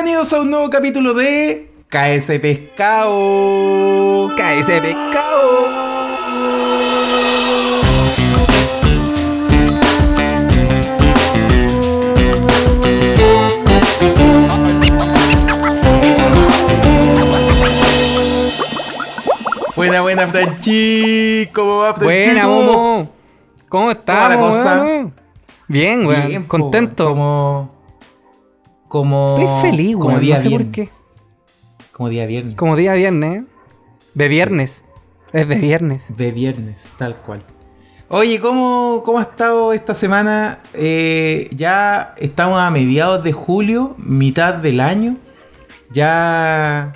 Bienvenidos a un nuevo capítulo de KS Pescado. KS Pescado. Buena, buena, Franchi. ¿Cómo va, Franchi? Buena, Momo. ¿Cómo estás, la cosa? Bien, weón. Contento. Como. Como. Estoy feliz, como. Día No sé por viernes. qué. Como día viernes. Como día viernes, ¿eh? De viernes. Es de viernes. De viernes, tal cual. Oye, ¿cómo, cómo ha estado esta semana? Eh, ya estamos a mediados de julio, mitad del año. Ya.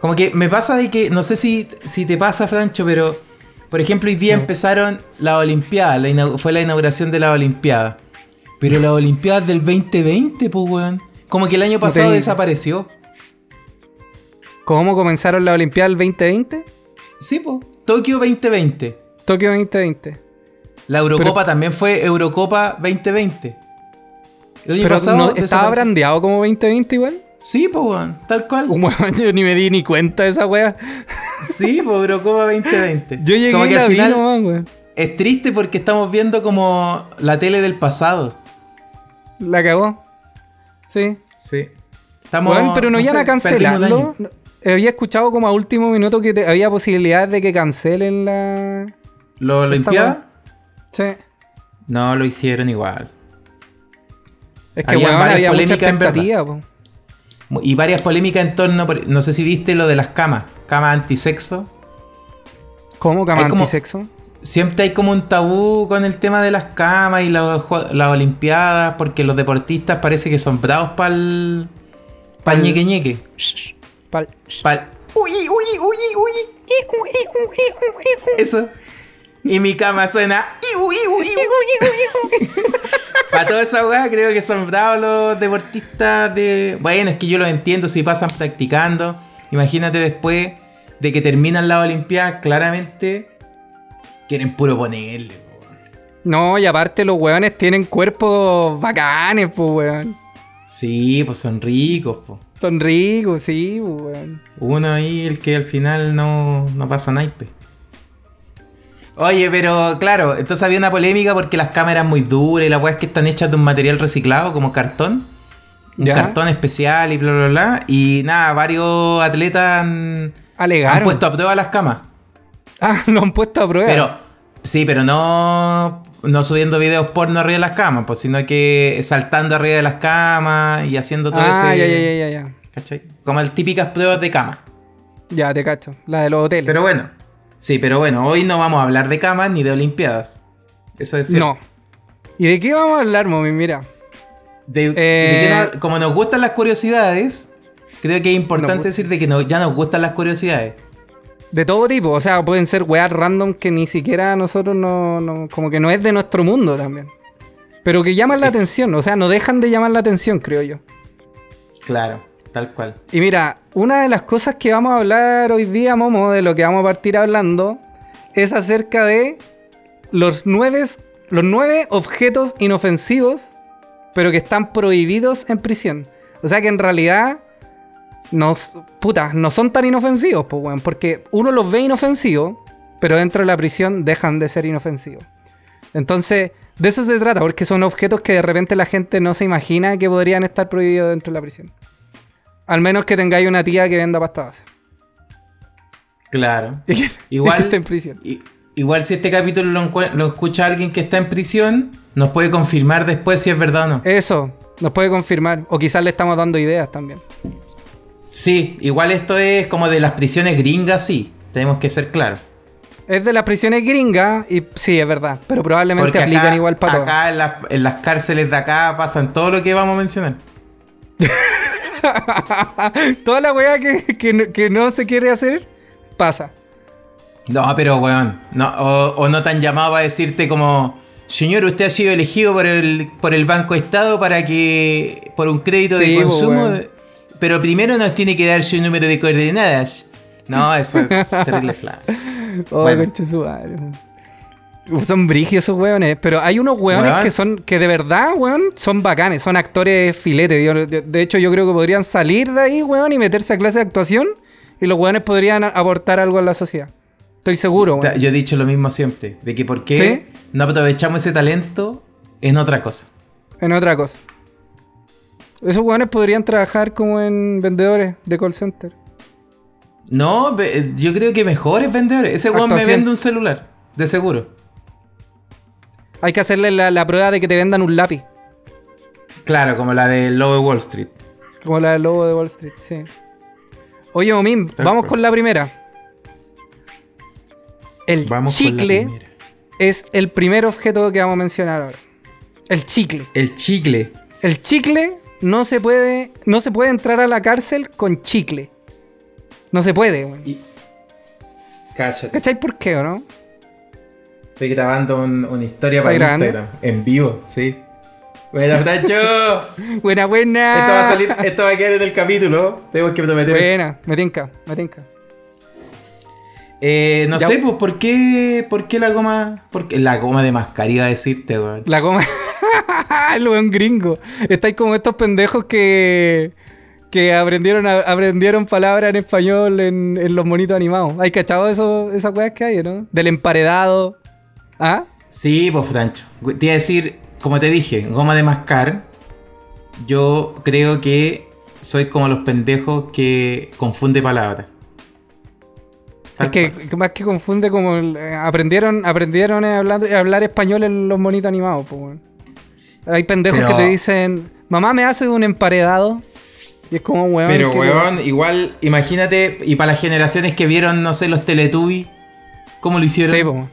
Como que me pasa de que, no sé si, si te pasa, Francho, pero. Por ejemplo, hoy día empezaron las Olimpiadas. la fue la inauguración de las Olimpiadas. Pero las Olimpiadas del 2020, pues, weón. Como que el año pasado desapareció. ¿Cómo comenzaron la Olimpiada del 2020? Sí, pues. Tokio 2020. Tokio 2020. La Eurocopa también fue Eurocopa 2020. El año Pero pasado no, ¿estaba brandeado como 2020 igual? Sí, pues, weón, tal cual. Un weón, yo ni me di ni cuenta de esa wea. Sí, pues, Eurocopa 2020. Yo llegué como y que la al vi final weón. es triste porque estamos viendo como la tele del pasado. La cagó. Sí. Sí. Estamos, Weón, pero no, iban sé, a cancelarlo. No, Había escuchado como a último minuto que te- había posibilidades de que cancelen la. ¿Lo Olimpiada? Sí. No, lo hicieron igual. Es que Habían weón, varias había polémicas en verdad. po. Y varias polémicas en torno. por- No sé si viste lo de las camas. Camas antisexo. ¿Cómo cama Hay como- antisexo? Siempre hay como un tabú con el tema de las camas y las las olimpiadas, porque los deportistas parece que son bravos para el. para el ñeque ñeque. Pal- Pa'l- Uy, uy, uy, uy. Eso. Y mi cama suena. Para toda esa weá, creo que son bravos los deportistas de. Bueno, es que yo lo entiendo si pasan practicando. Imagínate después de que terminan las Olimpiadas, claramente quieren puro ponerle. po. No, y aparte los weones tienen cuerpos bacanes, pues weón. Sí, pues son ricos, po. Son ricos, sí, pues weón. Uno ahí, el que al final no, no pasa naipe. Oye, pero claro, entonces había una polémica porque las cámaras muy duras y las weas que están hechas de un material reciclado como cartón. Un ¿Ya? cartón especial y bla, bla, bla. Y nada, varios atletas han, Alegaron. han puesto a prueba las camas. Ah, lo han puesto a prueba. Pero, sí, pero no, no subiendo videos porno arriba de las camas, pues, sino que saltando arriba de las camas y haciendo todo ah, ese. ya, ya, ya, ya. ¿cachai? Como las típicas pruebas de cama. Ya, te cacho. La de los hoteles. Pero bueno, sí, pero bueno, hoy no vamos a hablar de camas ni de olimpiadas. Eso es cierto. no. ¿Y de qué vamos a hablar, Momi? Mira. De- de Eh, que no- como nos gustan las curiosidades, creo que es importante Nos gu- decir de que no- ya nos gustan las curiosidades. De todo tipo, o sea, pueden ser weas random que ni siquiera nosotros no, no- como que no es de nuestro mundo también. Pero que llaman la atención, o sea, no dejan de llamar la atención, creo yo. Claro, tal cual. Y mira, una de las cosas que vamos a hablar hoy día, Momo, de lo que vamos a partir hablando, es acerca de los nueve, los nueve objetos inofensivos, pero que están prohibidos en prisión. O sea que en realidad no, puta, no son tan inofensivos, pues, weón, porque uno los ve inofensivos, pero dentro de la prisión dejan de ser inofensivos. Entonces, de eso se trata, porque son objetos que de repente la gente no se imagina que podrían estar prohibidos dentro de la prisión. Al menos que tengáis una tía que venda pasta base. Claro. Y que, Igual- y que esté en prisión. Igual si este capítulo lo escucha alguien que está en prisión, nos puede confirmar después si es verdad o no. Eso, nos puede confirmar. O quizás le estamos dando ideas también. Sí, igual esto es como de las prisiones gringas, sí. Tenemos que ser claros. Es de las prisiones gringas y sí, es verdad. Pero probablemente Porque aplican acá, igual para acá en, las- en las cárceles de acá pasan todo lo que vamos a mencionar. Toda la weá que, que no- que no se quiere hacer, pasa. No, pero weón, no, o, o no tan llamado para decirte como, señor, usted ha sido elegido por el, por el Banco Estado para que, por un crédito Sí, de po, consumo, weón. Pero primero nos tiene que dar su número de coordenadas. No, eso es terrible flash. Oh, Bueno. conche su madre. Son brigios esos weones. Pero hay unos weones que son, que de verdad, weón, son bacanes. Son actores filete. Yo- de, de hecho, yo creo que podrían salir de ahí, weón, y meterse a clase de actuación. Y los weones podrían aportar algo a la sociedad. Estoy seguro, weón. Yo he dicho lo mismo siempre, de que por qué ¿Sí? no aprovechamos ese talento en otra cosa. En otra cosa. Esos weones podrían trabajar como en vendedores de call center. No, ve- yo creo que mejores vendedores. Ese weón me vende un celular, de seguro. Hay que hacerle la, la prueba de que te vendan un lápiz. Claro, como la del Lobo de Wall Street. Como la del lobo de Wall Street, sí. Oye, Momín, vamos con la primera. El Vamos chicle primera. es el primer objeto que vamos a mencionar ahora. El chicle. El chicle. El chicle no se puede, no se puede entrar a la cárcel con chicle. No se puede, weón. Y... Cállate. ¿Cachai por qué, o no? Estoy grabando un- una historia ¿Estás para grabando? Instagram. En vivo, sí. Buena, Francho. Buena, buena. Esto va a salir, esto va a quedar en el capítulo. Tenemos que prometer eso. Buena, me tinca, me tinca. Eh, no Ya- sé, pues, ¿por qué, ¿por qué la goma? ¿Por qué la goma de mascar iba a decirte, weón? La goma. el buen gringo. Estáis como estos pendejos que. que aprendieron, a- aprendieron palabras en español en, en los monitos animados. ¿Hay cachado eso, esas weas que hay, no? Del emparedado. ¿Ah? Sí, pues, Francho. Te iba a decir, como te dije, goma de mascar. Yo creo que soy como los pendejos que confunde palabras. Es que, más que confunde como el- eh, aprendieron, aprendieron a hablar, a hablar español en los monitos animados, pues, weón. Hay pendejos Pero- que te dicen, mamá me hace un emparedado. Y es como, weón. Pero, ¿qué weón, igual, imagínate, y para las generaciones que vieron, no sé, los Teletubbies, ¿cómo lo hicieron? Sí, po.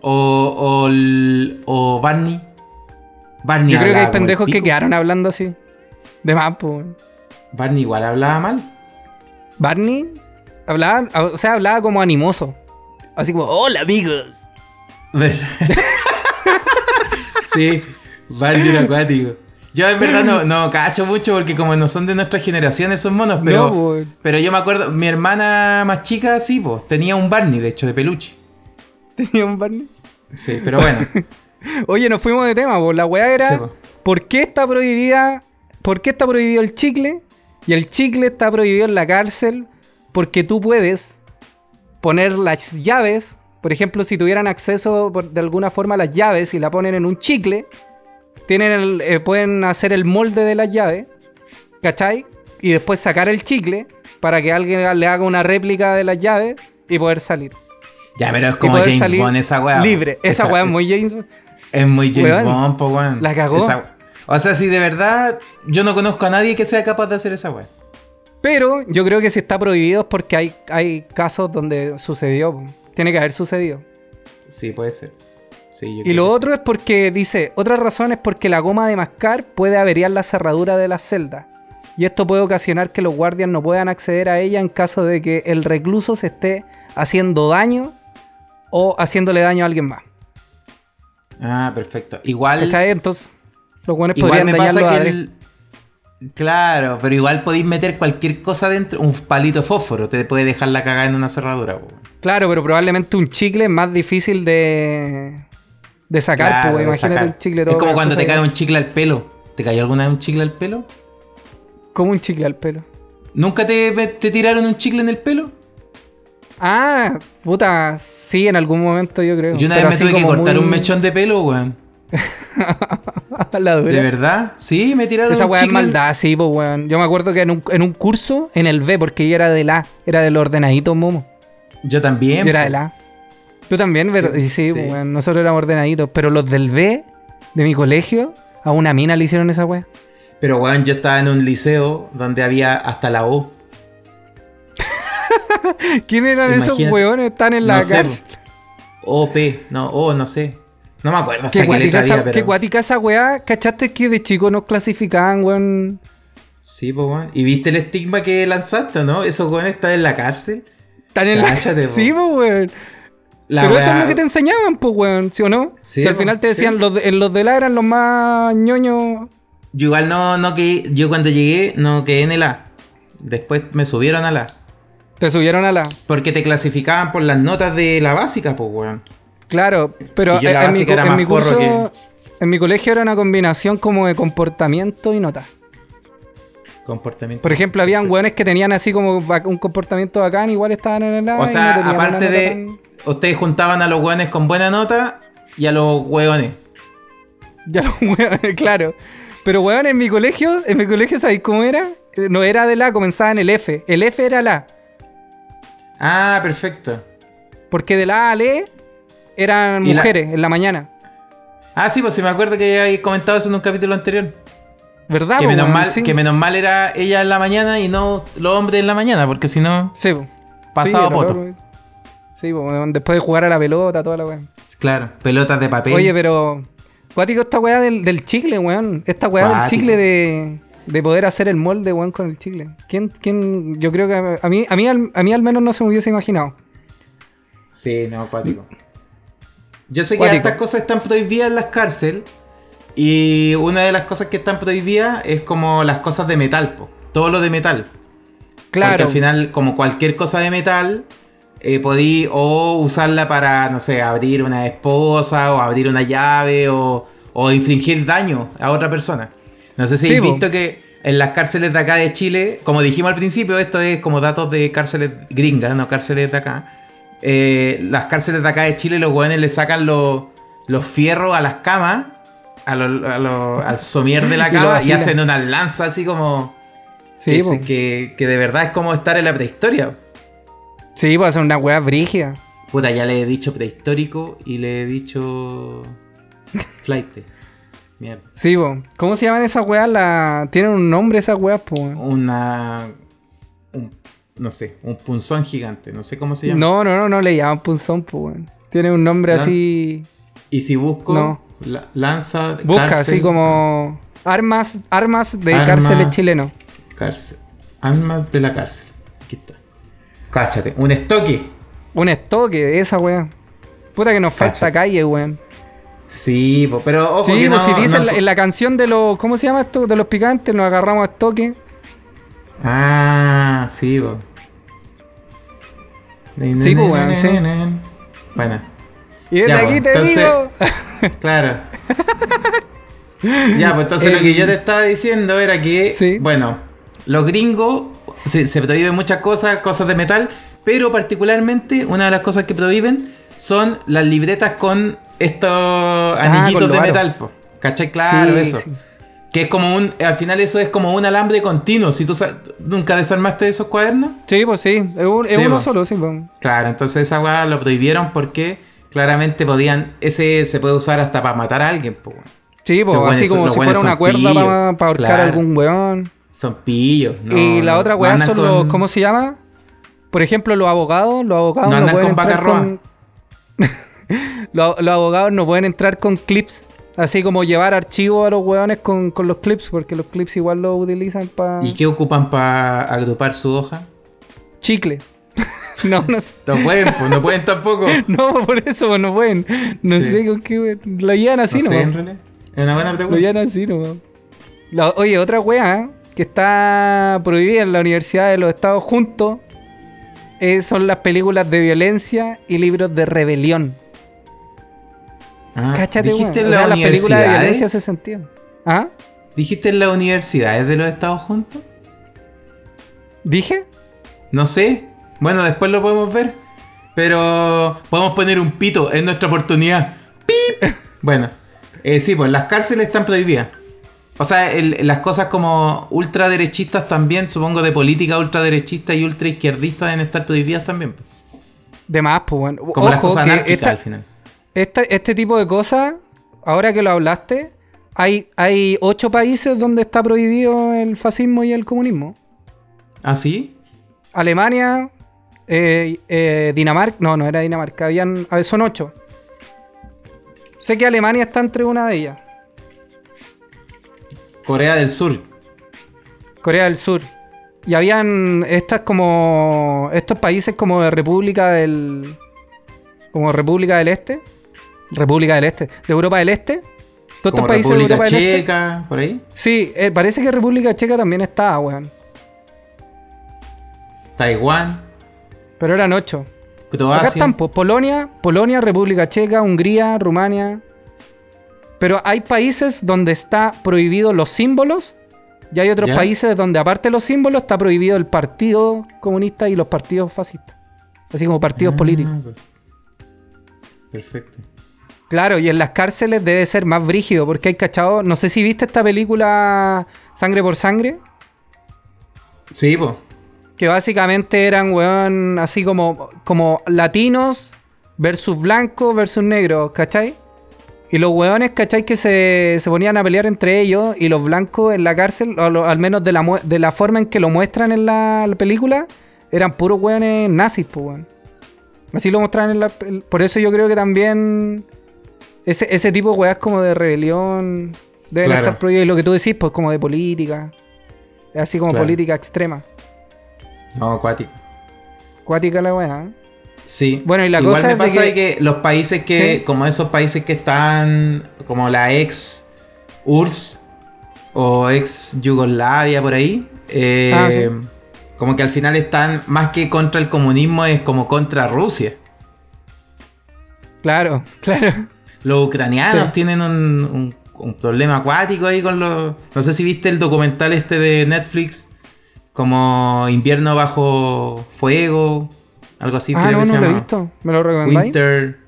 O, o, o Barney. Barney Yo creo que hay pendejos que quedaron hablando así. De más, pues. Barney igual hablaba mal. Barney hablaba, o sea, hablaba como animoso. Así como, hola amigos. Sí, Barney era acuático. Yo en verdad no, no cacho mucho porque como no son de nuestra generación esos monos, pero, No, pero yo me acuerdo, mi hermana más chica sí, pues, tenía un Barney, de hecho, de peluche. Tenía un Barney. Sí, pero bueno. Oye, nos fuimos de tema, pues la weá era Sí, po. ¿por qué está prohibida? ¿Por qué está prohibido el chicle? Y el chicle está prohibido en la cárcel porque tú puedes poner las llaves, por ejemplo, si tuvieran acceso por- de alguna forma a las llaves y la ponen en un chicle, tienen el- eh, pueden hacer el molde de las llaves, ¿cachai? Y después sacar el chicle para que alguien le haga una réplica de las llaves y poder salir. ya, pero es como James Bond esa weá. Libre. Esa, weá es muy James Bond. Es muy James Weón, Bond, po, weón. la cagó. Esa- O sea, si de verdad yo no conozco a nadie que sea capaz de hacer esa weá. Pero yo creo que si está prohibido es porque hay, hay casos donde sucedió. Tiene que haber sucedido. Sí, puede ser. Sí, yo Y lo otro es porque dice, otra razón es porque la goma de mascar puede averiar la cerradura de las celdas. Y esto puede ocasionar que los guardias no puedan acceder a ella en caso de que el recluso se esté haciendo daño o haciéndole daño a alguien más. Ah, perfecto. Igual. Entonces, los Igual podrían me pasa que el... Claro, pero igual podéis meter cualquier cosa dentro. Un palito de fósforo te puede dejar la cagada en una cerradura. po. Claro, pero probablemente un chicle es más difícil de, de sacar. Claro, de imagínate sacar. un chicle Es todo como cuando te cae un chicle al pelo. ¿Te cayó alguna vez un chicle al pelo? Como un chicle al pelo. ¿Nunca te, te tiraron un chicle en el pelo? Ah, puta, sí, en algún momento yo creo. Yo una Pero vez me tuve que cortar muy- un mechón de pelo, weón. La dura. ¿De verdad? Sí, me tiraron Esa weá es maldad, sí, pues weón. Yo me acuerdo que en un, en un curso, en el B, porque yo era del A, era del ordenadito, Momo. Yo también. Yo era del A. Tú también, pero Sí, y sí, sí. pues, weón, nosotros éramos ordenaditos. Pero los del B, de mi colegio, a una mina le hicieron esa weá. Pero, weón, yo estaba en un liceo donde había hasta la O. ¿Quién eran esos weones? Están en la no sé, cárcel. OP. No, O, no sé. No me acuerdo hasta Qué guática, esa, pero... esa weá. ¿Cachaste que de chico nos clasificaban, weón? Sí, pues, weón. ¿Y viste el estigma que lanzaste, no? Esos weones están en la cárcel. Están en Cáchate, la... Sí, pues, weón. La Pero eso es lo que te enseñaban, pues, weón, ¿sí o no? Sí, si al final te decían, sí. los, de, los de la eran los más ñoños. Yo igual no, no que Yo cuando llegué no quedé en el A. Después me subieron a la. Te subieron a la. Porque te clasificaban por las notas de la básica, pues, weón. Claro, pero Y en, mi, en curso, en mi colegio era una combinación como de comportamiento y nota. Comportamiento. Por ejemplo, habían hueones que tenían así como un comportamiento bacán, igual estaban en el A O y sea, no aparte de. tan- Ustedes juntaban a los hueones con buena nota y a los hueones. Ya los hueones, claro. Pero weón, en mi colegio, en mi colegio, ¿sabéis cómo era? Eh, No era de la, comenzaba en el F. El F era la. Ah, perfecto. Porque de la A al E eran Y la- mujeres en la mañana. Ah, sí, pues sí me acuerdo que habéis comentado eso en un capítulo anterior. ¿Verdad? que, menos mal, Sí. que menos mal era ella en la mañana y no los hombres en la mañana, porque si no. Sí, po. Pasado Sí, poto. Sí, después de jugar a la pelota, toda la weá. Claro, pelotas de papel. Oye, pero. Cuático esta weá del, del chicle, weón. Esta weá del chicle de. De poder hacer el molde, weón, con el chicle. ¿Quién, quién? Yo creo que a mí, a mí, al, a mí al menos no se me hubiese imaginado. Sí, no, acuático. Yo sé que estas cosas están prohibidas en las cárceles. Y una de las cosas que están prohibidas es como las cosas de metal, po. todo lo de metal. Porque Claro. al final, como cualquier cosa de metal, eh, podí o usarla para, no sé, abrir una esposa, o abrir una llave, o, o infligir daño a otra persona. No sé si Sí, habéis visto que en las cárceles de acá de Chile, como dijimos al principio, esto es como datos de cárceles gringas, no cárceles de acá. Eh, las cárceles de acá de Chile, los hueones le sacan los, los fierros a las camas, a lo- a lo- al somier de la cama, y, hacen una lanza así como. Sí, que, que, que de verdad es como estar en la prehistoria. Sí, puede ser una weá brígida. Puta, ya le he dicho prehistórico y le he dicho. flight. Mierda. Sí. ¿Cómo se llaman esas weas? La... Tienen un nombre esas weas, po. Una. No sé, un punzón gigante, no sé cómo se llama. No, no, no, no le llaman punzón, po, weón. Tiene un nombre Lanza. así. Y si busco. No. la- lanza. Busca, cárcel, así como. Armas, armas de Armas. cárceles chilenos. Cárcel. Armas de la cárcel. Aquí está. Cáchate, un estoque. Un estoque, esa wea. Puta que nos falta calle, weón. Sí, pero ojo Sí, que pues no- si dice no- en, la, en la canción de los. ¿Cómo se llama esto? De los picantes, nos agarramos a estoque. Ah, sí, po. Sí, weón, sí. Bueno, Y desde Ya, aquí pues, te entonces- digo. claro. ya, pues entonces lo que yo te estaba diciendo era que, Sí. bueno, los gringos se, se prohíben muchas cosas, cosas de metal, pero particularmente una de las cosas que prohíben son las libretas con estos anillitos Ah, los de metal, po. ¿cachai? Claro, Sí, eso. sí. Que es como un, al final eso es como un alambre continuo. Si tú nunca desarmaste esos cuadernos, Sí, pues sí. Es, un- es Sí, uno po. solo, sí, pues. Claro, entonces esa weá lo prohibieron porque claramente podían. Ese se puede usar hasta para matar a alguien, weón. Sí, pues así como si fuera una cuerda para ahorcar Claro. a algún weón. Son pillos. no- y la otra weá son con- los. ¿Cómo se llama? Por ejemplo, los abogados. Los abogados No no, andan pueden con vaca con. los, los abogados no pueden entrar con clips. Así como llevar archivos a los weones con, con los clips, porque los clips igual los utilizan para. ¿Y qué ocupan para agrupar su hoja? Chicle. no, no sé. No pueden, pues no pueden tampoco. No, por eso pues, no pueden. No Sí. sé con qué. Lo llevan así no sé, en realidad. Es una buena Lo llevan así nomás. La- oye, otra weá que está prohibida en la Universidad de los Estados juntos eh, son las películas de violencia y libros de rebelión. Ah, Cáchate, ¿Dijiste en O sea, las películas de violencia se sentían. ¿Ah? ¿Dijiste en las universidades de los Estados juntos? ¿Dije? No sé. Bueno, después lo podemos ver. Pero podemos poner un pito en nuestra oportunidad. ¡Pip! Bueno, eh, sí, pues las cárceles están prohibidas. O sea, el- las cosas como ultraderechistas también, supongo de política ultraderechista y ultraizquierdista deben estar prohibidas también. pues. De más, pues bueno. Como las cosas anárquicas esta- al final. Este tipo de cosas, ahora que lo hablaste, hay, hay ocho países donde está prohibido el fascismo y el comunismo. ¿Ah, sí? Alemania, eh, eh, Dinamarca, no, no era Dinamarca, habían, a ver, son ocho. Sé que Alemania está entre una de ellas, Corea del Sur. Corea del Sur. Y habían estas como, estos países como de República del, como República del Este, República del Este, de Europa del Este. Todos estos países de República Europa del Este. Checa, por ahí. Sí, eh, parece que República Checa también estaba, weón. Taiwán. Pero eran ocho. Acá Croacia. están, pues, Polonia, Polonia, República Checa, Hungría, Rumania. Pero hay países donde está prohibido los símbolos y hay otros ¿Ya? países donde aparte de los símbolos está prohibido el partido comunista y los partidos fascistas. Así como partidos Ah, políticos. Perfecto. Claro, y en las cárceles debe ser más brígido porque hay cachado. No sé si viste esta película Sangre por Sangre. Sí, po. Que básicamente eran, weón, así como, como latinos versus blancos versus negros, ¿cachai? Y los weones, ¿cachai? Que se, se ponían a pelear entre ellos y los blancos en la cárcel, o lo- al menos de la, de la forma en que lo muestran en la, la película, eran puros weones nazis, pues, weón. Así lo mostraban en la... Por eso yo creo que también ese, ese tipo de weas como de rebelión deben Claro. estar prohibidos. Y lo que tú decís, pues como de política. Así como Claro. política extrema. No, acuático. Cuática la wea. ¿eh? Sí. Bueno, y la Igual cosa me es de pasa que- de que los países que, Sí. como esos países que están, como la ex URSS o ex Yugoslavia por ahí, eh, Ah, sí. como que al final están más que contra el comunismo, es como contra Rusia. Claro, claro. Los ucranianos Sí. tienen un, un- un problema acuático ahí con los... No sé si viste el documental este de Netflix, como Invierno bajo fuego, algo así. ah, creo no, que se no lo he llama. visto. ¿Me lo recomendáis? Winter.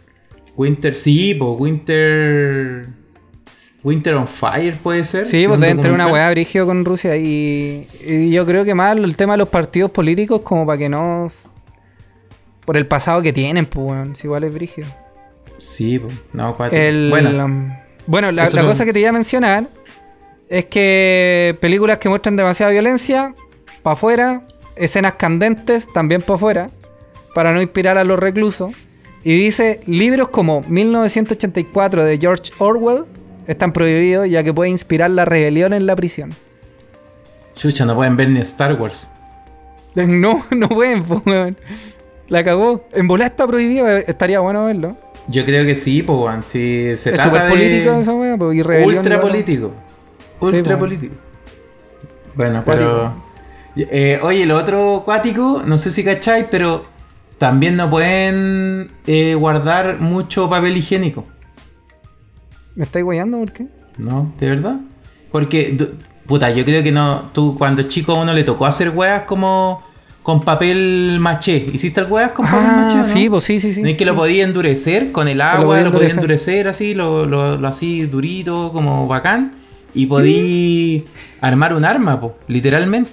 Winter, sí, pues Winter. Winter on Fire puede ser. Sí, Es pues deben tener una weá brígido con Rusia y, y yo creo que más el tema de los partidos políticos como para que no... Por el pasado que tienen, pues, weón. Si igual es brígido. Sí. No, cuatro. El, Bueno, um, bueno, la, cosa que te iba a mencionar es que películas que muestran demasiada violencia, para afuera, escenas candentes, también para afuera, para no inspirar a los reclusos. Y dice, libros como 1984 de George Orwell están prohibidos ya que puede inspirar la rebelión en la prisión. chucha, no pueden ver ni Star Wars. No, no pueden. La cagó. En volar está prohibido, eh, estaría bueno verlo. Yo creo que sí, pues, weón. Si se es trata de. político esa weá, rebelión Ultra político. Ultra po. político. Bueno, pero. eh, oye, lo otro cuático, no sé si cacháis, pero también no pueden eh, guardar mucho papel higiénico. ¿Me estáis guayando por qué? ¿No? ¿De verdad? Porque, puta, yo creo que no. Tú, cuando chico a uno le tocó hacer weas como con papel maché. ¿Hiciste weas con papel maché? Ah, no? sí, pues sí, sí, sí. ¿No es que sí. lo podía endurecer con el lo agua? podía Lo podía endurecer. así, lo, lo, lo así durito, como bacán. Y podí armar un arma, po, literalmente.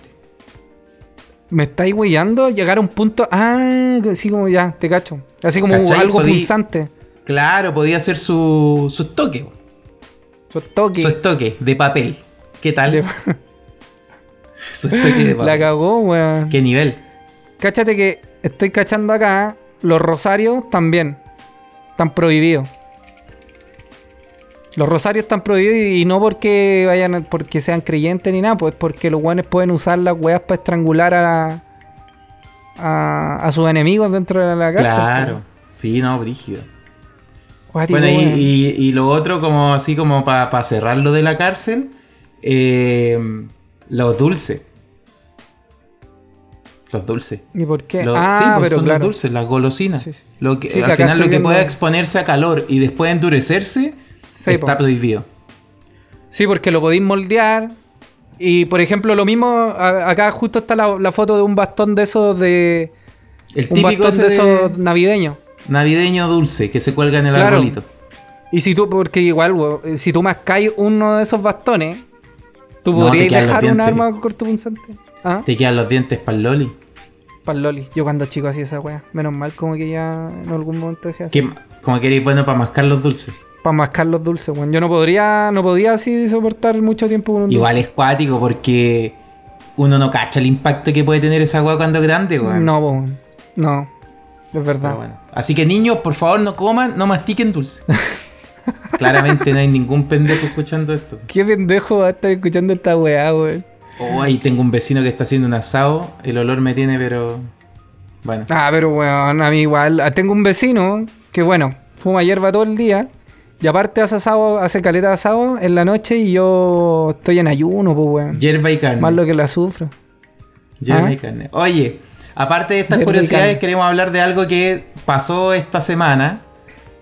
Me estáis guayando, llegar a un punto. Ah, así como ya, te cacho. Así como ¿Cachai? algo Podí- punzante. Claro, podía hacer su, su estoque. po, Su toque. Su estoque de papel. ¿Qué tal? Su estoque de La cagó, weón. ¿Qué nivel? Cáchate que estoy cachando acá. Los rosarios también. Están prohibidos. Los rosarios están prohibidos y y no porque vayan porque sean creyentes ni nada, pues porque los guanes pueden usar las weas para estrangular a, a, a sus enemigos dentro de la cárcel. Claro. Sí, no, brígido. pues. Bueno, y, y- y lo otro, como así como para cerrarlo de la cárcel, eh, los dulces. Los dulces. ¿Y por qué? Ah, sí, pero son claro. los dulces, las golosinas. Sí, sí. Lo que, Sí, al final lo que viendo- pueda exponerse a calor y después endurecerse está po. prohibido. Sí, porque lo podéis moldear. Y por ejemplo, lo mismo, a- acá justo está la, la foto de un bastón de esos de. El Un típico bastón de esos navideños. navideño dulce que se cuelga en el Claro. arbolito. Y si tú, porque igual, si tú mascáis uno de esos bastones, tú No, podrías dejar un arma cortopunzante. Ah, Te quedan los dientes para el loli. para el Loli. Yo cuando chico hacía esa wea. Menos mal como que ya en algún momento dejé así. Como que eres bueno para mascar los dulces. Para mascar los dulces, weón. Yo no podría, no podía así soportar mucho tiempo con un Igual dulce. es cuático porque uno no cacha el impacto que puede tener esa agua cuando es grande, weón. No, weón. No. Es verdad. Bueno. Así que niños, por favor, no coman, no mastiquen dulce. Claramente no hay ningún pendejo escuchando esto. ¿Qué pendejo va a estar escuchando esta weá, weón? Oh, ahí tengo un vecino que está haciendo un asado. El olor me tiene, pero. Bueno. Ah, pero weón, a mí igual. Ah, Tengo un vecino que, bueno, fuma hierba todo el día. Y aparte hace asado, hace caleta de asado en la noche y yo estoy en ayuno, pues weón. Hierba y carne. Más lo que la sufro. Hierba ¿Ah? y carne. Oye, aparte de estas Hierba curiosidades, queremos hablar de algo que pasó esta semana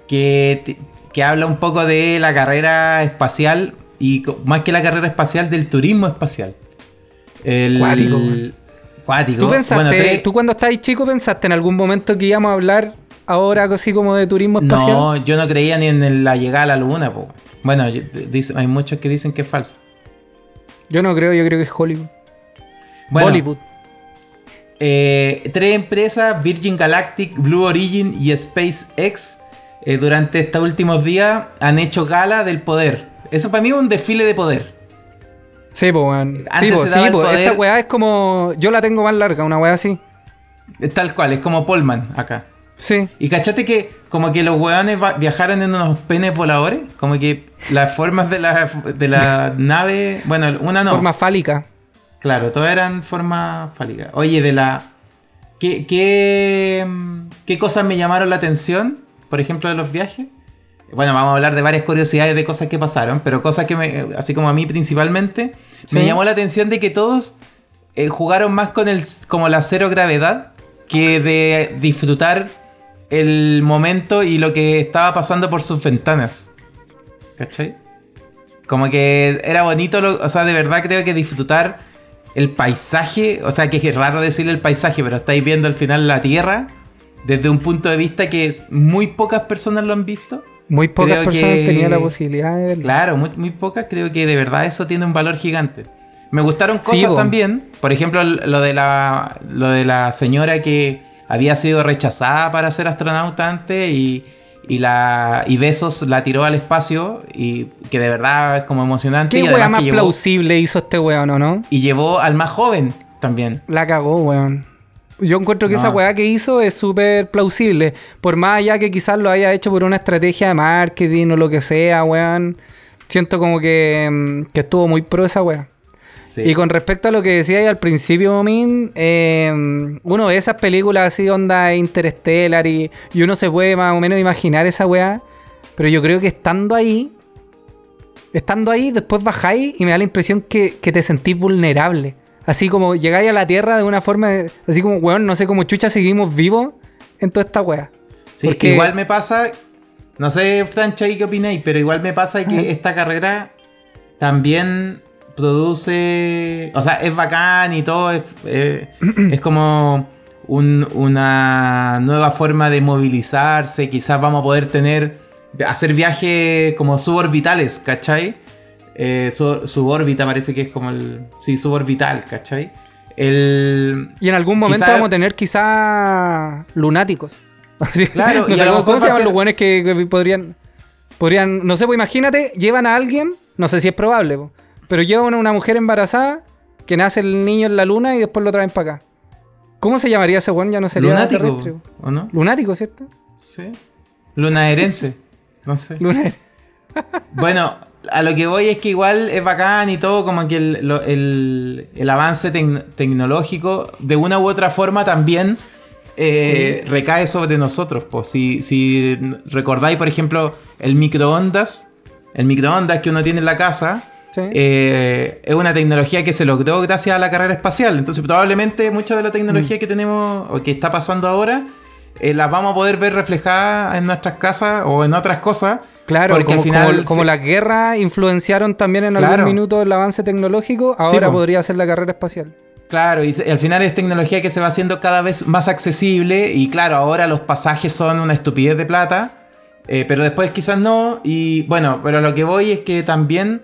que, que habla un poco de la carrera espacial y más que la carrera espacial, del turismo espacial. El, cuático. cuático. ¿Tú, pensaste, ¿Tú cuando estabas chico pensaste en algún momento que íbamos a hablar ahora así como de turismo espacial? No, yo no creía ni en la llegada a la luna. Bueno, hay muchos que dicen que es falso. Yo no creo, yo creo que es Hollywood. Bollywood. Eh, tres empresas, Virgin Galactic, Blue Origin y SpaceX, eh, durante estos últimos días han hecho gala del poder. Eso para mí es un desfile de poder. Sí, pues, weón. Sí, pues, sí, Esta weá es como. Yo la tengo más larga, una weá así. Tal cual, es como Polman acá. Sí. Y cachate que como que los weones viajaron en unos penes voladores, como que las formas de la, de la nave, bueno, una no. Forma fálica. Claro, todas eran forma fálica. Oye, de la... ¿Qué, qué, qué cosas me llamaron la atención, por ejemplo, de los viajes? Bueno, vamos a hablar de varias curiosidades de cosas que pasaron, pero cosas que me, así como a mí principalmente, me llamó la atención de que todos eh, jugaron más con el, como la cero gravedad que de disfrutar el momento y lo que estaba pasando por sus ventanas. ¿Cachai? Como que era bonito, o sea, de verdad creo que disfrutar el paisaje, o sea, que es raro decir el paisaje, pero estáis viendo al final la Tierra desde un punto de vista que muy pocas personas lo han visto. Muy pocas personas tenían la posibilidad de verlo. Claro, muy, muy, pocas. Creo que de verdad eso tiene un valor gigante. Me gustaron cosas también. Por ejemplo, lo de, la, lo de la señora que había sido rechazada para ser astronauta antes y, y, la, y Besos la tiró al espacio y que de verdad es como emocionante. ¿Qué weón más plausible hizo este weón o no? Y llevó al más joven también. La cagó, weón. Yo encuentro que esa weá que hizo es súper plausible. Por más allá que quizás lo haya hecho por una estrategia de marketing o lo que sea, weón. Siento como que, mm, que estuvo muy pro esa weá. Y con respecto a lo que decía al principio, Min, eh, uno de esas películas así, onda Interstellar, y, y uno se puede más o menos imaginar esa weá. Pero yo creo que estando ahí, estando ahí, después bajáis y me da la impresión que, que te sentís vulnerable. Así como llegáis a la Tierra de una forma, así como, weón, no sé cómo chucha seguimos vivos en toda esta wea. Sí, Porque... igual me pasa, no sé, Francho, ¿qué opináis? Pero igual me pasa que esta carrera también produce, o sea, es bacán y todo, es, eh, como una nueva forma de movilizarse, quizás vamos a poder tener, hacer viajes como suborbitales, ¿cachai? Eh, subórbita parece que es como el... Sí, suborbital, ¿cachai? El, y en algún momento vamos a tener quizá lunáticos. Claro, y ¿Cómo se llaman los buenos que, podrían... Podrían, no sé, pues imagínate, llevan a alguien, no sé si es probable, pero llevan a una mujer embarazada que nace el niño en la luna y después lo traen para acá. ¿Cómo se llamaría ese buen? Ya no sería Lunático, terrestre. ¿o no? Lunático, ¿cierto? Sí. Lunaerense. No sé. Lunaerense. bueno, a lo que voy es que igual es bacán y todo, como que el, avance tecnológico de una u otra forma también eh, recae sobre nosotros. Pues. Si, si recordáis, por ejemplo, el microondas, el microondas que uno tiene en la casa, eh, es una tecnología que se logró gracias a la carrera espacial. Entonces, probablemente mucha de la tecnología mm. que tenemos o que está pasando ahora, eh, las vamos a poder ver reflejadas en nuestras casas o en otras cosas Claro, porque como, al final como, las guerras influenciaron también en algún minuto el avance tecnológico, ahora podría ser la carrera espacial. Claro, y, al final es tecnología que se va haciendo cada vez más accesible y claro, ahora los pasajes son una estupidez de plata, eh, pero después quizás no. Y bueno, pero lo que voy es que también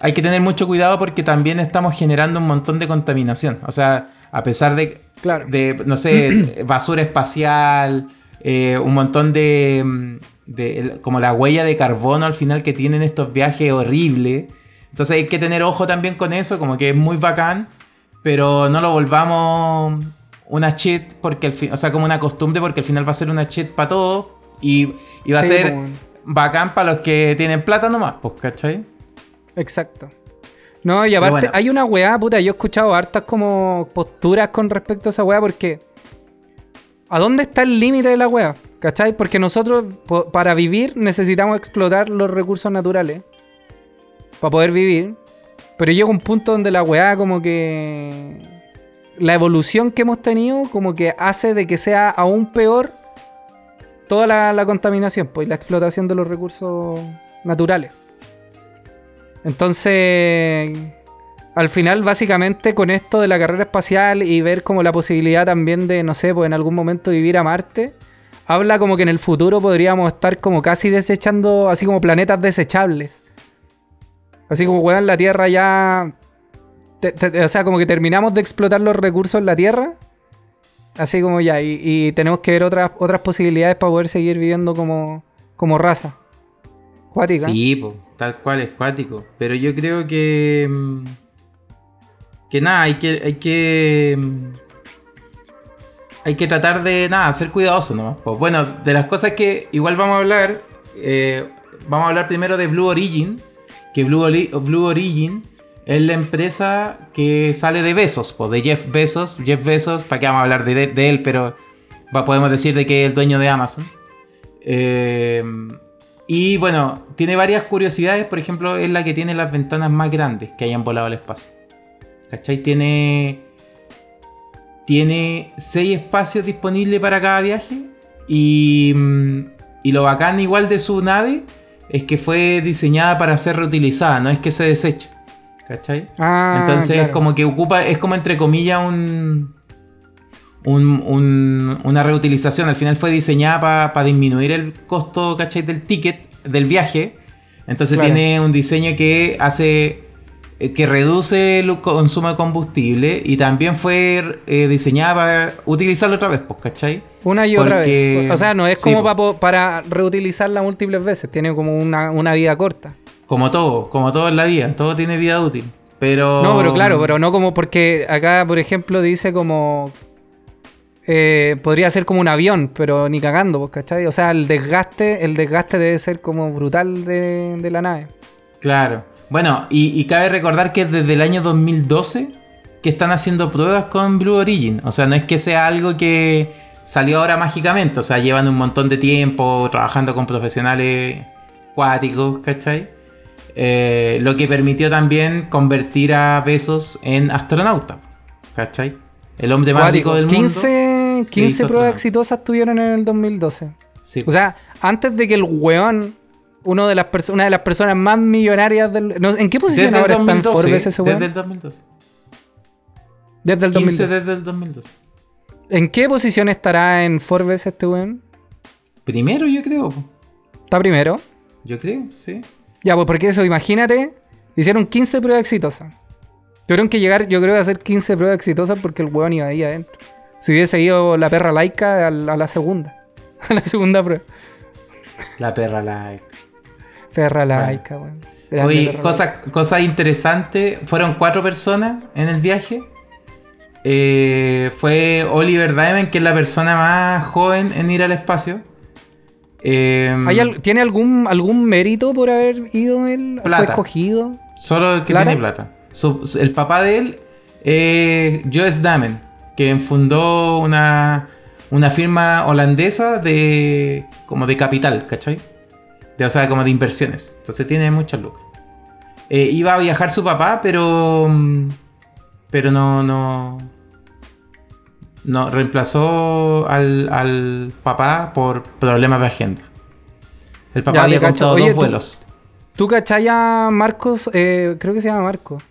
hay que tener mucho cuidado porque también estamos generando un montón de contaminación. O sea, a pesar de, de no sé, basura espacial, eh, un montón de mm, como la huella de carbono al final que tienen estos viajes horribles. Entonces hay que tener ojo también con eso, como que es muy bacán, pero no lo volvamos una cheat porque al fin, o sea, como una costumbre porque al final va a ser una cheat para todos y, va a ser bacán para los que tienen plata nomás, pues, ¿cachai? Exacto. No, y aparte hay una weá, puta, yo he escuchado hartas como posturas con respecto a esa weá porque ¿a dónde está el límite de la weá? ¿Cachai? Porque nosotros, para vivir, necesitamos explotar los recursos naturales. Para poder vivir. Pero llega un punto donde la weá, como que. La evolución que hemos tenido, como que hace de que sea aún peor toda la, contaminación pues, la explotación de los recursos naturales. Entonces, al final, básicamente, con esto de la carrera espacial y ver como la posibilidad también de, no sé, pues en algún momento vivir a Marte, habla como que en el futuro podríamos estar como casi desechando, así como planetas desechables. Así como, weón, la Tierra ya... o sea, como que terminamos de explotar los recursos en la Tierra. Así como ya, y, y tenemos que ver otras, otras posibilidades para poder seguir viviendo como, como raza. Cuática. Sí, po, tal cual es cuático. Pero yo creo que. mm, Que nada, hay que. Hay que. mm, Hay que tratar de nada, ser cuidadoso nomás. po. Bueno, de las cosas que igual vamos a hablar. eh, vamos a hablar primero de Blue Origin. Que Blue, Blue Origin es la empresa que sale de Besos, pues de Jeff Bezos. Jeff Bezos, ¿para qué vamos a hablar de, él? Pero podemos decir de que es el dueño de Amazon. Eh, y bueno, tiene varias curiosidades. Por ejemplo, es la que tiene las ventanas más grandes que hayan volado al espacio. ¿Cachai? Tiene. Tiene seis espacios disponibles para cada viaje. Y, mm, y lo bacán igual de su nave es que fue diseñada para ser reutilizada, no es que se deseche. ¿Cachai? Ah, Entonces es como que ocupa, es como entre comillas un, un- un- una reutilización. Al final fue diseñada para disminuir el costo, ¿cachai? Del ticket, del viaje. Entonces Claro. tiene un diseño que hace, que reduce el consumo de combustible y también fue eh, diseñada para utilizarlo otra vez, pues, ¿cachai? Una y otra vez. O sea, no es como po- para reutilizarla múltiples veces. Tiene como una, una vida corta. Como todo, como todo en la vida, todo tiene vida útil. Pero... No, pero claro, pero no como porque acá, por ejemplo, dice como. eh, podría ser como un avión, pero ni cagando, pues, ¿cachai? O sea, el desgaste, el desgaste debe ser como brutal de, de la nave. Claro. Bueno, y, y cabe recordar que es desde el año 2012 que están haciendo pruebas con Blue Origin. O sea, no es que sea algo que salió ahora mágicamente. O sea, llevan un montón de tiempo trabajando con profesionales cuáticos, ¿cachai? Eh, lo que permitió también convertir a Besos en astronauta, ¿cachai? El hombre más rico del mundo. 15, se 15 hizo pruebas astronauta. exitosas tuvieron en el 2012. Sí. O sea, antes de que el weón, uno de las una de las personas más millonarias del. no, ¿En qué posición desde ahora está en 2012. Forbes ese weón? Desde el 2012. Desde el 15 2012. desde el 2012. ¿En qué posición estará en Forbes este weón? Primero, yo creo. Está primero. Yo creo, sí. Ya, pues porque eso, imagínate, hicieron 15 pruebas exitosas. Tuvieron que llegar, yo creo, a hacer 15 pruebas exitosas porque el weón iba ahí adentro. Si hubiese ido la perra laica a la, a la segunda. A la segunda prueba. La perra like. Perra laica, weón. Grande Oye, cosa, cosa interesante, fueron cuatro personas en el viaje. Eh, fue Oliver Diamond, que es la persona más joven en ir al espacio. Eh, ¿Hay al- ¿Tiene algún, algún mérito por haber ido él? ¿Fue Plata. escogido? Solo el que ¿Plata? tiene plata. Su- su- el papá de él, eh, Joes Damen, que fundó una, una firma holandesa de como de capital, ¿cachai? De, o sea, como de inversiones. Entonces tiene muchas lucas. Eh, iba a viajar su papá, pero. mm, Pero no. No, no reemplazó al, al papá por problemas de agenda. El papá Ya, había Oye, dos tú- vuelos. ¿Tú cachai a Marcos? Eh, creo que se llama Marcos.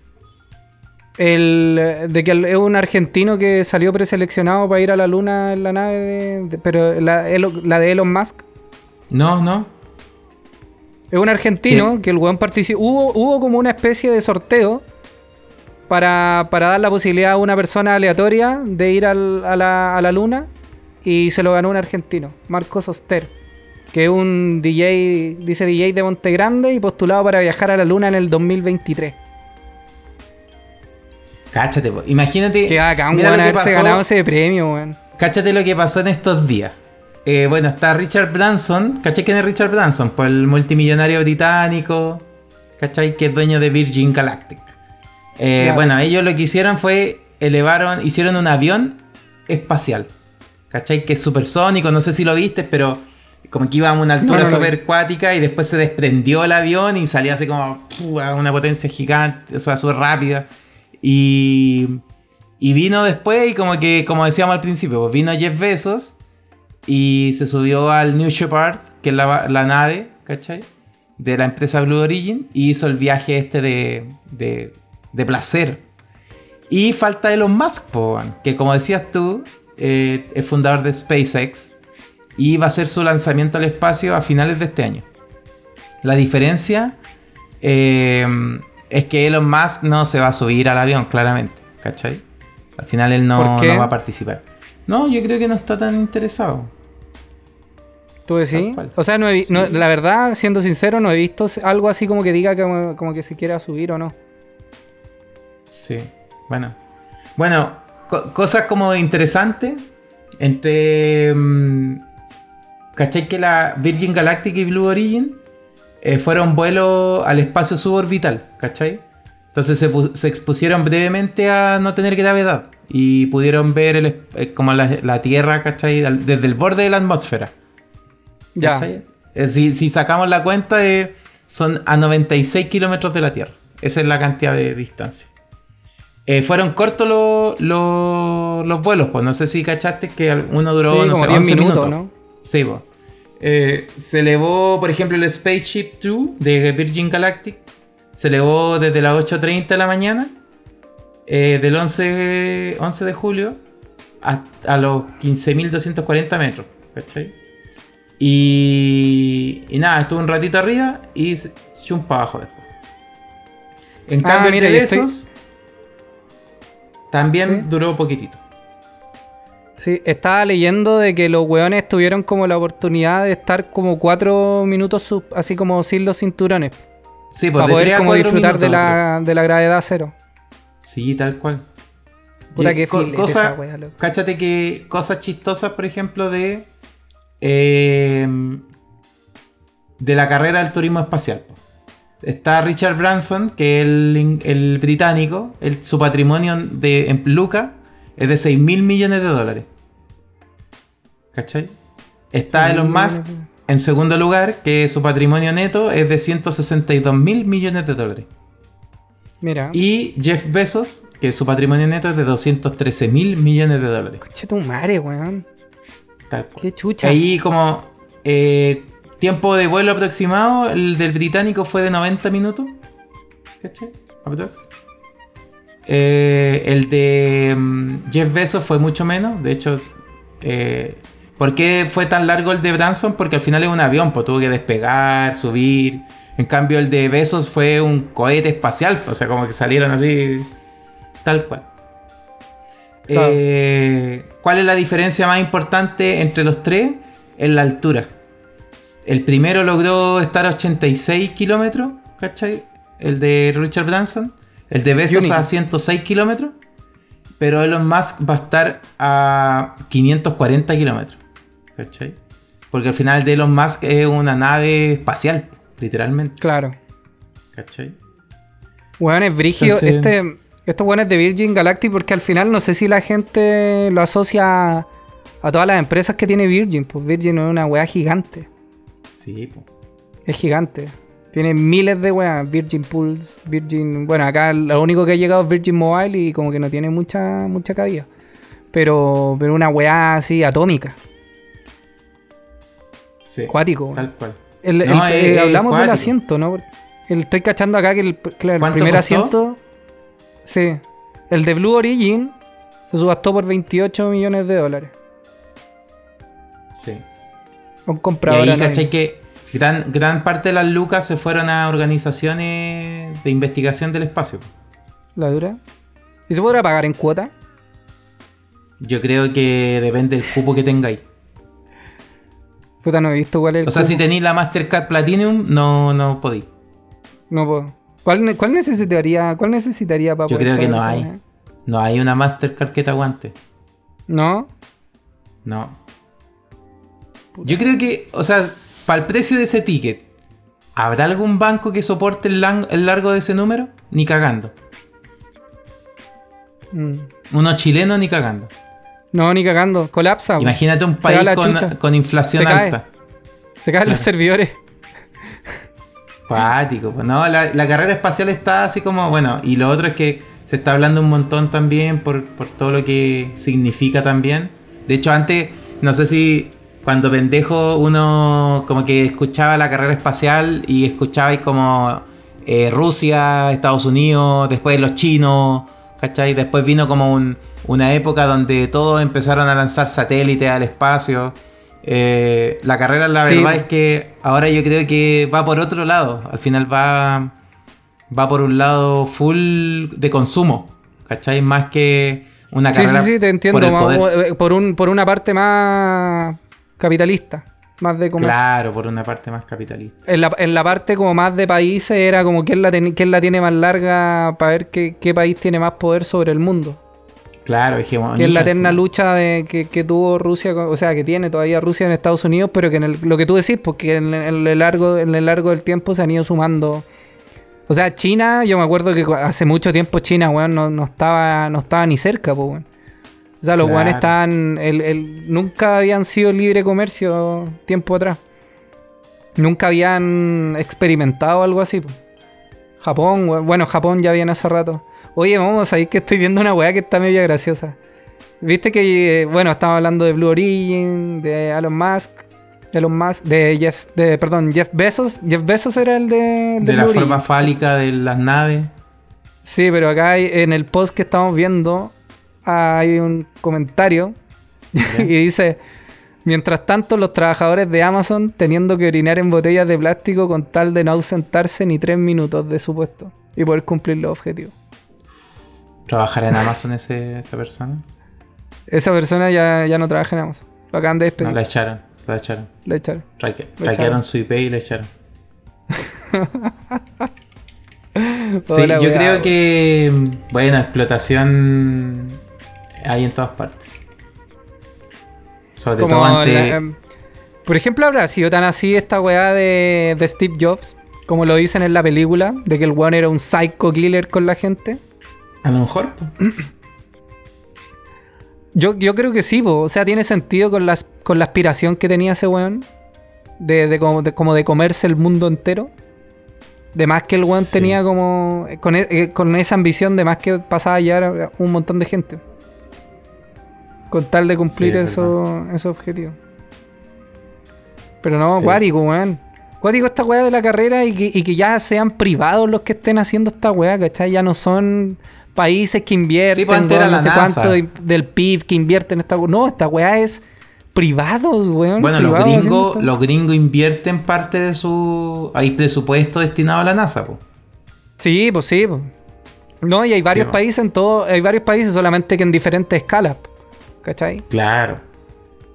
El, de que es un argentino que salió preseleccionado para ir a la luna en la nave de, de- pero la, la de Elon Musk. No, no. Es un argentino que el weón participó. Hubo, hubo como una especie de sorteo para, para dar la posibilidad a una persona aleatoria de ir al- a, la, a la luna. Y se lo ganó un argentino, Marcos Oster. Que es un DJ, dice DJ de Monte Grande y postulado para viajar a la luna en el 2023. Cáchate, imagínate. Que mira weón, haberse ganado ese premio, weón. Cáchate lo que pasó en estos días. Eh, bueno, está Richard Branson. ¿Cachai quién es Richard Branson? Pues el multimillonario británico. ¿Cachai? Que es dueño de Virgin Galactic. Eh. Bueno, ellos lo que hicieron fue elevaron, hicieron un avión espacial. ¿Cachai? Que es supersónico, no sé si lo viste, pero como que iba a una altura No, no lo súper cuática y después se desprendió el avión y salía así como una potencia gigante, o sea, súper rápida. Y, y vino después y como que, como decíamos al principio, pues vino Jeff Bezos y se subió al New Shepard, que es la, la nave, ¿cachai? De la empresa Blue Origin y hizo el viaje este de, de, de placer. Y falta Elon Musk, po, que como decías tú, eh, es fundador de SpaceX y va a hacer su lanzamiento al espacio a finales de este año. La diferencia eh, es que Elon Musk no se va a subir al avión, claramente, ¿cachai? Al final él no va a participar. No, yo creo que no está tan interesado. ¿Tú decís? O sea, no he la verdad, siendo sincero, no he visto algo así como que diga como, como que se quiera subir o no. Sí, bueno. Bueno, co- cosas como interesantes. Entre. mm, ¿Cachai que la Virgin Galactic y Blue Origin eh, fueron vuelos al espacio suborbital? ¿Cachai? Entonces se expusieron brevemente a no tener gravedad. Y pudieron ver el eh, como la, la Tierra, ¿cachai? Desde el borde de la atmósfera. Ya. ¿cachai? Eh, Si, si sacamos la cuenta, eh, son a 96 kilómetros de la Tierra. Esa es la cantidad de distancia. Eh, fueron cortos los, los, los vuelos, pues no sé si cachaste que uno duró Sí, no sé, 10 11 minutos, minutos. ¿no? Sí, pues. Eh, se elevó, por ejemplo, el Spaceship 2 de Virgin Galactic. Se elevó desde las 8.30 de la mañana, eh, del 11, 11 de julio, a, a los 15.240 metros. ¿Cachai? Y, y nada, estuvo un ratito arriba y chum para abajo después. En Ah, cambio, mira, el de yo estoy- también Sí. duró poquitito. Sí, estaba leyendo de que los weones tuvieron como la oportunidad de estar como cuatro minutos sub- así como sin los cinturones. Sí, pues para de poder como disfrutar de la, de la gravedad cero. Sí, tal cual. Puta que co- cosa- esa wea, loco. Cáchate que cosas chistosas, por ejemplo, de. eh, de la carrera del turismo espacial. Está Richard Branson, que es el, el británico. el- su patrimonio de, en Luca es de 6 mil millones de dólares. ¿Cachai? Está 6.000 Elon Musk en segundo lugar, que su patrimonio neto es de 162 mil millones de dólares. Mira. Y Jeff Bezos, que su patrimonio neto es de 213 mil millones de dólares. Coche tu madre, weón. Tal cual. Qué chucha. Ahí como eh, tiempo de vuelo aproximado, el del británico fue de 90 minutos. ¿Cachai? Aprox. Eh, el de mm, Jeff Bezos fue mucho menos. De hecho, eh, ¿por qué fue tan largo el de Branson? Porque al final es un avión, pues tuvo que despegar, subir. En cambio, el de Bezos fue un cohete espacial. O sea, como que salieron así. Tal cual. Claro. Eh, ¿Cuál es la diferencia más importante entre los tres? En la altura. El primero logró estar a 86 kilómetros, ¿cachai? El de Richard Branson. El de Unity. a 106 kilómetros. Pero Elon Musk va a estar a 540 kilómetros, ¿cachai? Porque al final de Elon Musk es una nave espacial, literalmente, Claro. ¿cachai? Weón, es brígido. Entonces- Este, estos weones de Virgin Galactic, porque al final no sé si la gente lo asocia a todas las empresas que tiene Virgin. Pues Virgin es una weá gigante. Sí, po. Es gigante. Tiene miles de weas. Virgin Pulse, Virgin. Bueno, acá lo único que ha llegado es Virgin Mobile y como que no tiene mucha, mucha cabida. Pero, pero una weá así atómica. sí. Cuático. weón. Tal cual. El- el- No, eh, es- es hablamos del asiento, ¿no? El- estoy cachando acá que el, claro, el ¿Cuánto primer costó? asiento. Sí. El de Blue Origin se subastó por 28 millones de dólares. Sí. Un Y comprador. ahí, anónimo. ¿cachai? Que gran, gran parte de las lucas se fueron a organizaciones de investigación del espacio. La dura. ¿Y se podrá pagar en cuota? Yo creo que depende del cupo que tengáis. Puta, no he visto cuál es el. O sea, si tenéis la Mastercard Platinum, no, no podéis. No puedo. ¿Cuál, cuál necesitaría, cuál necesitaría para Yo poder creo que no hay. esa? No hay una Mastercard que te aguante. ¿No? No. Yo creo que, o sea, para el precio de ese ticket, ¿habrá algún banco que soporte el largo de ese número? Ni cagando. Mm. Uno chileno ni cagando. No, ni cagando. Colapsa. Imagínate un país con, inflación Se cae. alta. Se caen los servidores. Cuático, pues no, la, la carrera espacial está así como, bueno, y lo otro es que se está hablando un montón también por, por todo lo que significa también. De hecho, antes, no sé si cuando pendejo uno como que escuchaba la carrera espacial y escuchaba como eh, Rusia, Estados Unidos, después los chinos, ¿cachai? Después vino como una época donde todos empezaron a lanzar satélites al espacio. Eh, la carrera, la verdad es que ahora yo creo que va por otro lado. Al final va, va por un lado full de consumo, ¿cachai? Más que una carrera. Sí, sí, sí, te entiendo. Por, eh, un, por una parte más capitalista. Más de comercio. Claro, por una parte más capitalista. En la, parte como más de países era como quién la, quién la tiene más larga para ver qué, qué país tiene más poder sobre el mundo. Claro, hegemonía. Que es la eterna lucha de, que, tuvo Rusia, o sea, que tiene todavía Rusia en Estados Unidos, pero que en lo que tú decís, porque en, el largo, en el largo del tiempo se han ido sumando. O sea, China, yo me acuerdo que hace mucho tiempo China, weón, no, estaba, no estaba ni cerca, pues, weón. O sea, los weones estaban. El, nunca habían sido libre comercio tiempo atrás. Nunca habían experimentado algo así. Japón, bueno, Japón ya viene hace rato. Oye, vamos a ir que estoy viendo una weá que está media graciosa. Viste que, bueno, estaba hablando de Blue Origin, de Elon Musk, Elon Musk, de Jeff, de, perdón, Jeff Bezos. Jeff Bezos era el de. De, la forma fálica de las naves. Sí, pero acá en el post que estamos viendo hay un comentario y dice, mientras tanto los trabajadores de Amazon teniendo que orinar en botellas de plástico con tal de no ausentarse ni tres minutos de su puesto y poder cumplir los objetivos. ¿Trabajará en Amazon ese, esa persona? Esa persona ya, ya no trabaja en Amazon. Lo acaban de despedir. No, la echaron. La echaron. La echaron. Raquearon su IP y la echaron. sí, yo creo que, bueno, explotación hay en todas partes. Sobre todo ante... Em, por ejemplo, habrá sido tan así esta weá de, Steve Jobs, como lo dicen en la película, de que el weón era un psycho killer con la gente. A lo mejor. Yo, yo creo que sí, o sea, tiene sentido con, las, con la aspiración que tenía ese weón. De, como, de, comerse el mundo entero. De más que el weón tenía como. Con, e, con, esa ambición de más que pasaba ya un montón de gente. Con tal de cumplir eso, esos objetivos. Pero no, cuático, weón. Cuático esta weá de la carrera y que, ya sean privados los que estén haciendo esta weá, ¿cachai? Ya no son países que invierten, pues, no sé cuánto del PIB que invierten en esta No, esta weá es privados, weón. Bueno, los gringos, los gringos invierten parte de su. Hay presupuesto destinado a la NASA, pues. Sí, pues sí, pues. No, y hay varios países en todo, hay varios países solamente que en diferentes escalas. ¿Cachai? Claro.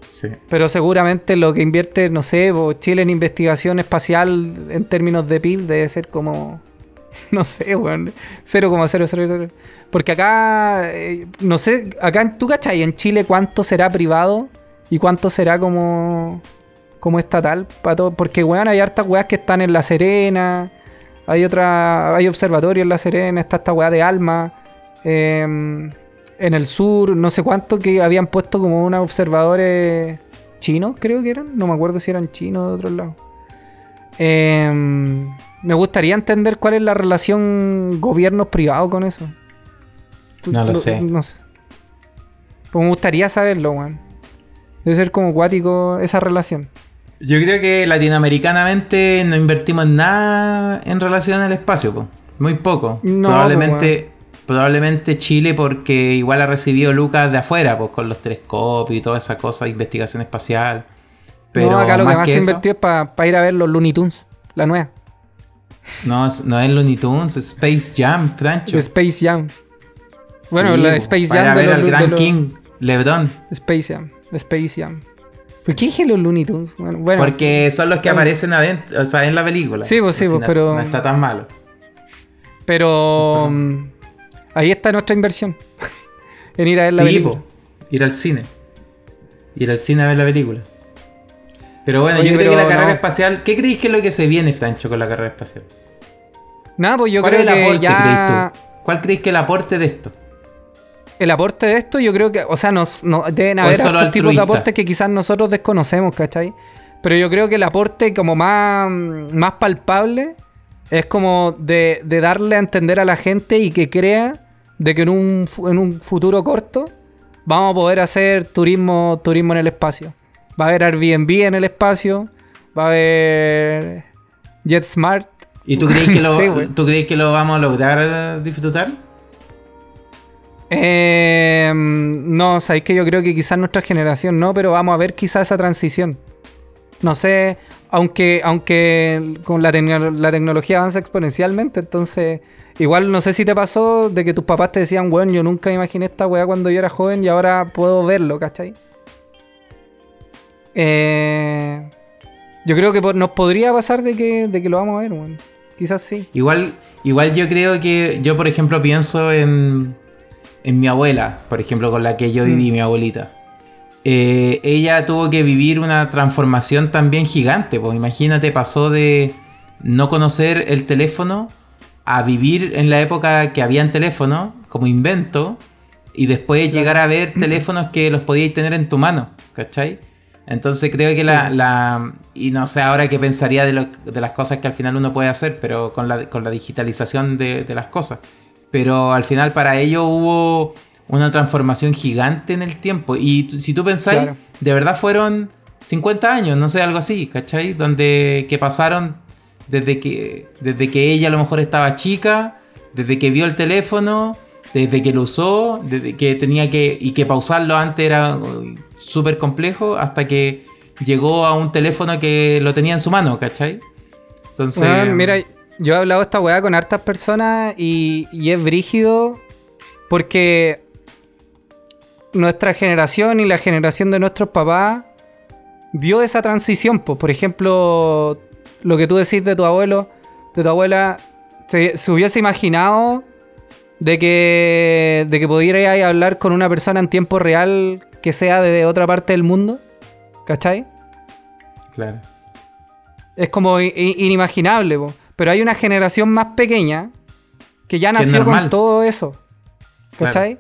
Sí. Pero seguramente lo que invierte, no sé, Chile en investigación espacial en términos de PIB debe ser como, no sé, weón, 0,000. Porque acá, eh, no sé, acá, ¿tú cachai en Chile cuánto será privado y cuánto será como, como estatal? Para todo? Porque, weón, hay hartas weas que están en La Serena, hay otra, hay observatorio en La Serena, está esta wea de Alma. Eh, en el sur, no sé cuánto, que habían puesto como unos observadores chinos, creo que eran. No me acuerdo si eran chinos de otro lado. Em, me gustaría entender cuál es la relación gobierno-privado con eso. No lo, sé. No sé. Pues me gustaría saberlo, weón. Debe ser como cuático esa relación. Yo creo que latinoamericanamente no invertimos nada en relación al espacio, pues. Muy poco. Probablemente Probablemente Chile porque igual ha recibido lucas de afuera, pues con los telescopios y toda esa cosa, investigación espacial. Pero no, acá lo que más se invertido es para ir a ver los Looney Tunes, la nueva. No, no es Looney Tunes, es Space Jam, Francho. Space Jam. Bueno, la Space Jam. Para ver al Gran King, Lebron. Space Jam, Space Jam. ¿Por qué dije los Looney Tunes? Bueno, porque son los que aparecen adentro, o sea, en la película. Sí, pues sí, pues, pero. No está tan malo. Pero. Ahí está nuestra inversión. en ir a ver la película. ir al cine. Ir al cine a ver la película. Pero bueno, yo creo que la carrera espacial. ¿Qué creéis que es lo que se viene, Francho, con la carrera espacial? Nada, pues yo creo que ya. ¿Cuál creéis que es el aporte de esto? El aporte de esto, yo creo que. O sea, nos, deben haber otros tipos de aportes que quizás nosotros desconocemos, ¿cachai? Pero yo creo que el aporte como más, más palpable es como de, de darle a entender a la gente y que crea de que en un, en un futuro corto vamos a poder hacer turismo, turismo en el espacio. Va a haber Airbnb en el espacio. Va a haber JetSmart. ¿Y tú crees que, lo, sé, güey. ¿tú crees que lo vamos a lograr disfrutar? Eh, no, sabéis que yo creo que quizás nuestra generación no, pero vamos a ver quizás esa transición. No sé, aunque, aunque con la, tecno- la tecnología avanza exponencialmente, entonces igual no sé si te pasó de que tus papás te decían, bueno, yo nunca imaginé esta weá cuando yo era joven y ahora puedo verlo, ¿cachai? Eh, yo creo que nos podría pasar de que, de que lo vamos a ver, weón. Quizás sí. Igual, igual yo creo que yo, por ejemplo, pienso en, en mi abuela, por ejemplo, con la que yo viví, Mm. mi abuelita. Eh, ella tuvo que vivir una transformación también gigante. Pues imagínate, pasó de no conocer el teléfono a vivir en la época que habían teléfono como invento y después llegar a ver teléfonos que los podíais tener en tu mano, ¿cachai? Entonces creo que la, la- Y no sé ahora qué pensaría de, lo- de las cosas que al final uno puede hacer, pero con la, con la digitalización de, de las cosas. Pero al final para ello hubo una transformación gigante en el tiempo. Y si tú pensáis, Claro. de verdad fueron 50 años, no sé, algo así, ¿cachai? Donde que pasaron desde que, desde que ella a lo mejor estaba chica, desde que vio el teléfono, desde que lo usó, desde que tenía que. y que pausarlo antes era uy, súper complejo, hasta que llegó a un teléfono que lo tenía en su mano, ¿cachai? Entonces. Mira, yo he hablado esta weá con hartas personas y, y es brígido porque nuestra generación y la generación de nuestros papás vio esa transición. po. Por ejemplo, lo que tú decís de tu abuelo, de tu abuela, se, se hubiese imaginado de que, de que pudierais hablar con una persona en tiempo real que sea de otra parte del mundo. ¿Cachai? Claro. Es como inimaginable, po. pero hay una generación más pequeña que ya nació con todo eso. ¿Cachai?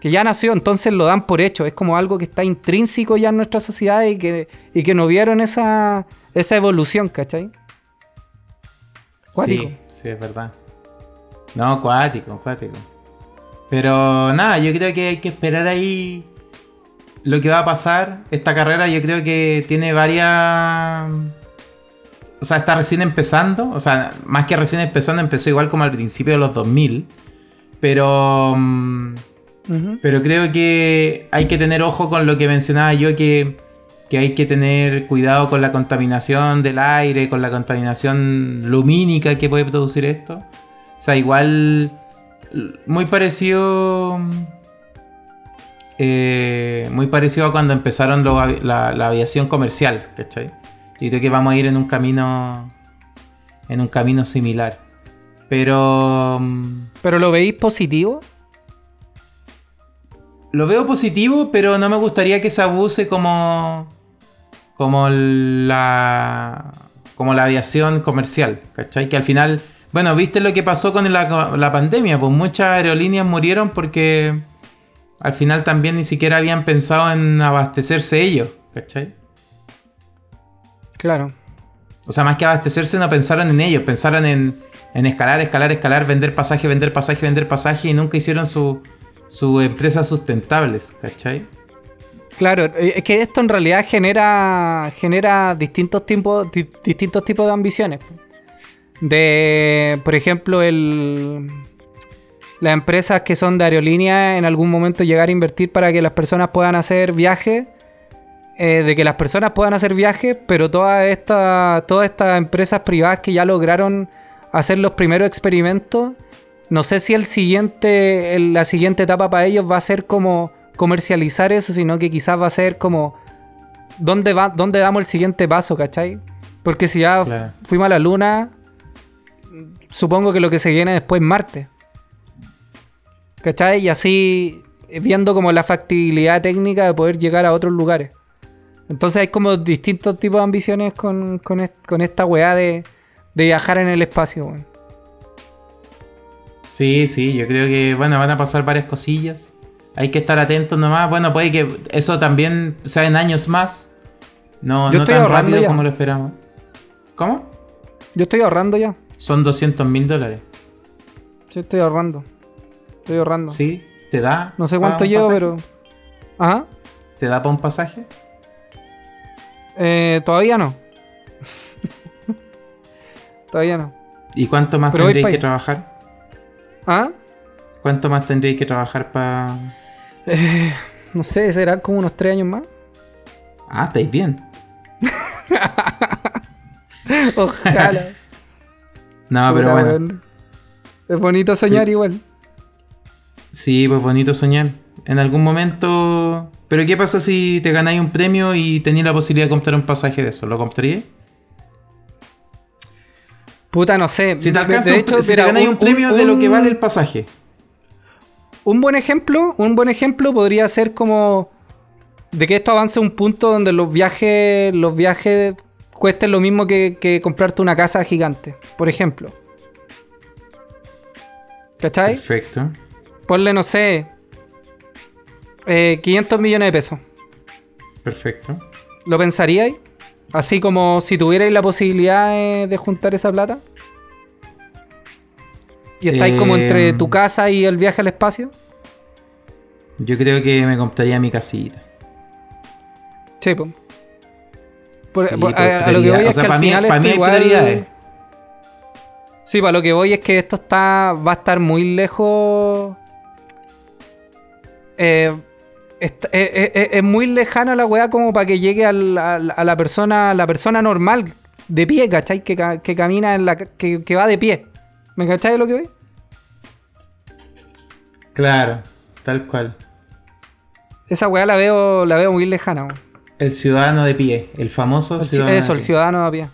Que ya nació, entonces lo dan por hecho. Es como algo que está intrínseco ya en nuestra sociedad y que, y que no vieron esa, esa evolución, ¿cachai? Cuático. Sí, sí, es verdad. No, cuático, cuático. Pero nada, yo creo que hay que esperar ahí lo que va a pasar. Esta carrera yo creo que tiene varias... O sea, está recién empezando. O sea, más que recién empezando, empezó igual como al principio de los 2000. Pero... pero creo que hay que tener ojo con lo que mencionaba yo, que, que hay que tener cuidado con la contaminación del aire, con la contaminación lumínica que puede producir esto. O sea, igual muy parecido... eh, muy parecido a cuando empezaron la aviación comercial, ¿cachai? Yo creo que vamos a ir en un camino... En un camino similar. Pero... mm, ¿Pero lo veis positivo? Lo veo positivo, pero no me gustaría que se abuse como. como la. como la aviación comercial. ¿Cachai? Que al final. Bueno, viste lo que pasó con la, la pandemia. Pues muchas aerolíneas murieron porque. Al final también ni siquiera habían pensado en abastecerse ellos. ¿Cachai? Claro. O sea, más que abastecerse, no pensaron en ellos. Pensaron en, en escalar, escalar, escalar, vender pasaje, vender pasaje, vender pasaje. Y nunca hicieron su. Sus empresas sustentables. ¿Cachai? Claro, eh, es que esto en realidad genera, genera distintos, tipos, di- distintos tipos de ambiciones. De, por ejemplo, el, las empresas que son de aerolínea en algún momento llegar a invertir para que las personas puedan hacer viajes. eh, de que las personas puedan hacer viajes, pero todas estas todas estas empresas privadas que ya lograron hacer los primeros experimentos, no sé si el siguiente, la siguiente etapa para ellos va a ser como comercializar eso, sino que quizás va a ser como dónde va, dónde damos el siguiente paso, ¿cachai? Porque si ya Claro. fuimos a la luna, supongo que lo que se viene después es Marte. ¿Cachai? Y así viendo como la factibilidad técnica de poder llegar a otros lugares. Entonces hay como distintos tipos de ambiciones con, con, est- con esta weá de, de viajar en el espacio, weón. Sí, sí, yo creo que, bueno, van a pasar varias cosillas. Hay que estar atentos nomás. Bueno, puede que eso también sea en años más. No, Yo no estoy tan ahorrando rápido ya. como lo esperamos. ¿Cómo? Yo estoy ahorrando ya. Son 200 mil dólares. Sí, estoy ahorrando. Estoy ahorrando. ¿Sí? ¿Te da? No sé cuánto llevo, pasaje? pero. Ajá. ¿Te da para un pasaje? Eh, todavía no. todavía no. ¿Y cuánto más tendréis que trabajar? ¿Ah? ¿Cuánto más tendréis que trabajar para.? No sé, será como unos tres años más. Ah, estáis bien. Ojalá. No, pero bueno. Es bonito soñar Sí. igual. Sí, pues bonito soñar. En algún momento. Pero ¿qué pasa si te ganáis un premio y tenéis la posibilidad de comprar un pasaje de eso? ¿Lo comprarías? Puta, no sé. Si te alcanza de un- hecho, si mira, te ganáis un, premio de lo que vale el pasaje. Un buen ejemplo, un buen ejemplo podría ser como de que esto avance a un punto donde los viajes, los viajes cuesten lo mismo que, que comprarte una casa gigante, por ejemplo. ¿Cachai? Perfecto. Ponle, no sé, eh, 500 millones de pesos. Perfecto. ¿Lo pensaríais? Así como si tuvierais la posibilidad de, de juntar esa plata. Y estáis como entre tu casa y el viaje al espacio. Yo creo que me compraría mi casita. Sí, po. Por- Sí, por- por a, a lo que voy es sea, que al mí- final esto mí igual... prioridades. Sí, para lo que voy es que esto está va a estar muy lejos. Eh, está- eh, eh, eh, es muy lejano la weá como para que llegue al- al- a la persona la persona normal de pie, ¿cachai? Que, que camina en la que, que va de pie. ¿Me cachai de lo que voy? Claro, tal cual. Esa weá la veo, la veo muy lejana. weón. El ciudadano de pie, el famoso El ci- ciudadano. Eso, de el pie. ciudadano a pie.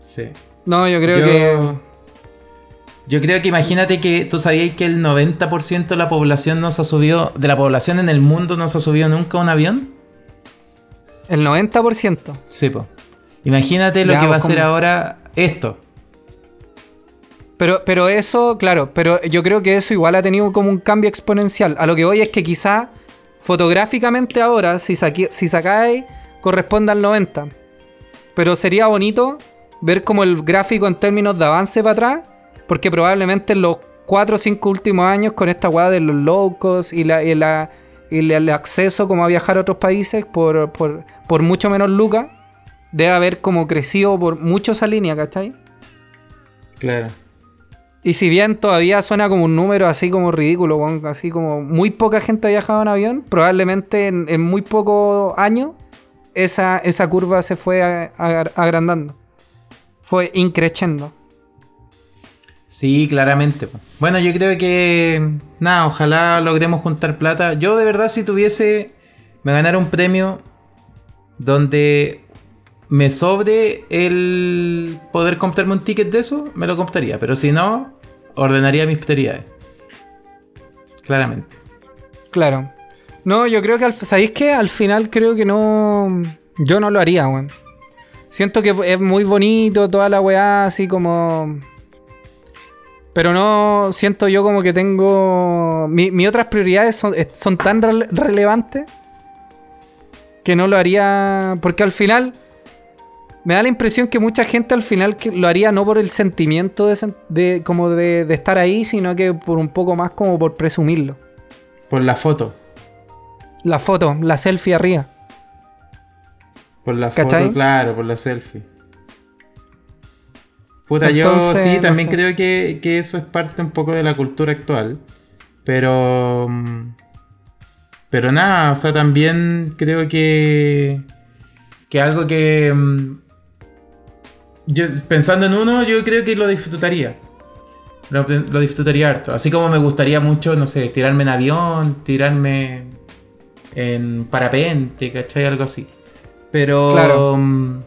Sí. No, yo creo yo, que. Yo creo que imagínate que tú sabías que el 90% de la población no se ha subido, de la población en el mundo no se ha subido nunca a un avión. El 90%. Sí, po. Imagínate lo Ya, que va a pues, ¿cómo? ahora esto. Pero, pero eso, claro, pero yo creo que eso igual ha tenido como un cambio exponencial. A lo que voy es que quizá fotográficamente ahora, si, saqué- si sacáis, corresponde al 90. Pero sería bonito ver como el gráfico en términos de avance para atrás, porque probablemente en los 4 o 5 últimos años con esta weá de los locos y, la, y, la- y la- el acceso como a viajar a otros países por, por, por mucho menos lucas, debe haber como crecido por mucho esa línea, ¿cachai? Claro. Y si bien todavía suena como un número así como ridículo, así como muy poca gente ha viajado en avión, probablemente en, en muy pocos años esa, esa curva se fue agrandando. Fue increciendo. Sí, claramente. Bueno, yo creo que. Nada, ojalá logremos juntar plata. Yo, de verdad, si tuviese. Me ganara un premio donde me sobre el poder comprarme un ticket de eso, me lo compraría. Pero si no, ordenaría mis prioridades. Claramente. Claro. No, yo creo que al, ¿sabéis qué? Al final creo que no. Yo no lo haría, weón. Siento que es muy bonito toda la weá, así como. Pero no siento yo como que tengo. mi- Mis otras prioridades son, son tan rele- relevantes que no lo haría. Porque al final. Me da la impresión que mucha gente al final que lo haría no por el sentimiento de, de- como de, de estar ahí, sino que por un poco más como por presumirlo. Por la foto. La foto, la selfie arriba. Por la ¿Cachai? foto, claro, por la selfie. Puta, Entonces, yo sí, no también sé. creo que, que eso es parte un poco de la cultura actual. Pero. mm, Pero nada, o sea, también creo que. Que algo que. mm, Yo, pensando en uno, yo creo que lo disfrutaría. Lo, lo disfrutaría harto. Así como me gustaría mucho, no sé, tirarme en avión, tirarme en parapente, ¿cachai? Algo así. Pero. Claro. mm,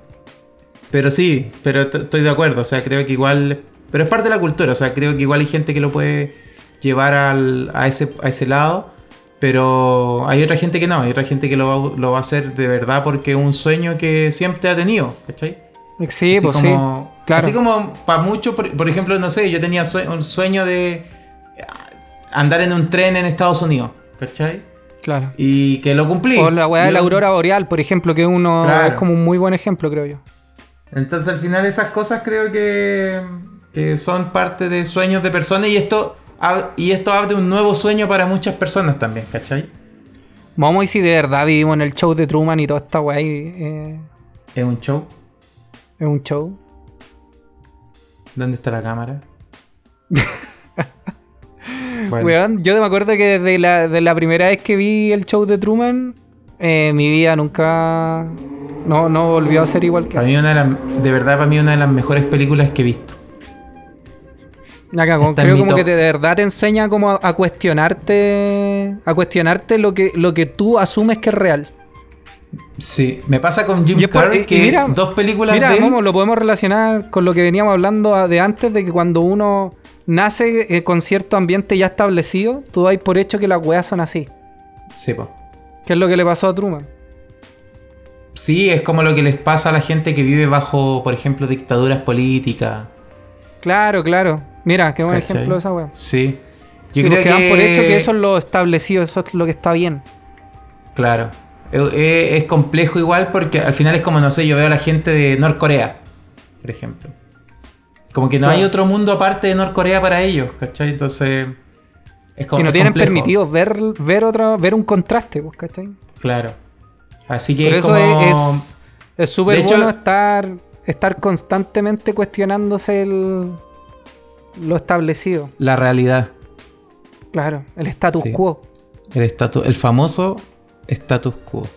Pero sí, pero estoy de acuerdo. O sea, creo que igual. Pero es parte de la cultura. O sea, creo que igual hay gente que lo puede llevar al- a, ese, a ese lado. Pero hay otra gente que no. Hay otra gente que lo va, lo va a hacer de verdad porque es un sueño que siempre ha tenido. ¿Cachai? Sí, así pues como, sí. Claro. Así como para muchos, por, por ejemplo, no sé, yo tenía sue- un sueño de andar en un tren en Estados Unidos. ¿Cachai? Claro. Y que lo cumplí. O la weá de la aurora boreal, por ejemplo, que uno Claro. es como un muy buen ejemplo, creo yo. Entonces al final esas cosas creo que, que son parte de sueños de personas y esto, y esto abre un nuevo sueño para muchas personas también, ¿cachai? Vamos y si de verdad vivimos en el show de Truman y toda esta weá eh, ¿Es un show? Es un show. ¿Dónde está la cámara? Weón, yo me acuerdo que desde la, de la primera vez que vi el show de Truman, eh, mi vida nunca. No, no volvió a ser igual que Para mí una de, las- de verdad, para mí una de las mejores películas que he visto. En Creo mi como top. que de verdad te enseña como a, a cuestionarte. A cuestionarte lo que, lo que tú asumes que es real. Sí, me pasa con Jim Y Carrey y- y que mira- dos películas Mira, de él- Momo, lo podemos relacionar con lo que veníamos hablando de antes, de que cuando uno nace eh, con cierto ambiente ya establecido, tú dais por hecho que las weas son así. Sí, po. Que es lo que le pasó a Truman. Sí, es como lo que les pasa a la gente que vive bajo, por ejemplo, dictaduras políticas. Claro, claro. Mira, qué buen ¿cachai? ejemplo esa wea. Sí. Sí, porque dan por hecho que eso es lo establecido, eso es lo que está bien. Claro. Es, es- es complejo igual porque al final es como, no sé, yo veo a la gente de Norcorea, por ejemplo. Como que no Claro. hay otro mundo aparte de Norcorea para ellos, ¿cachai? Entonces... Es como y no tienen complejo. permitido ver, ver, otra, ver un contraste, pues, ¿cachai? Claro. Así que Por es eso como... es- es es súper hecho- bueno estar, estar constantemente cuestionándose el, lo establecido. La realidad. Claro, el status Sí. quo. El, statu- el famoso status quo.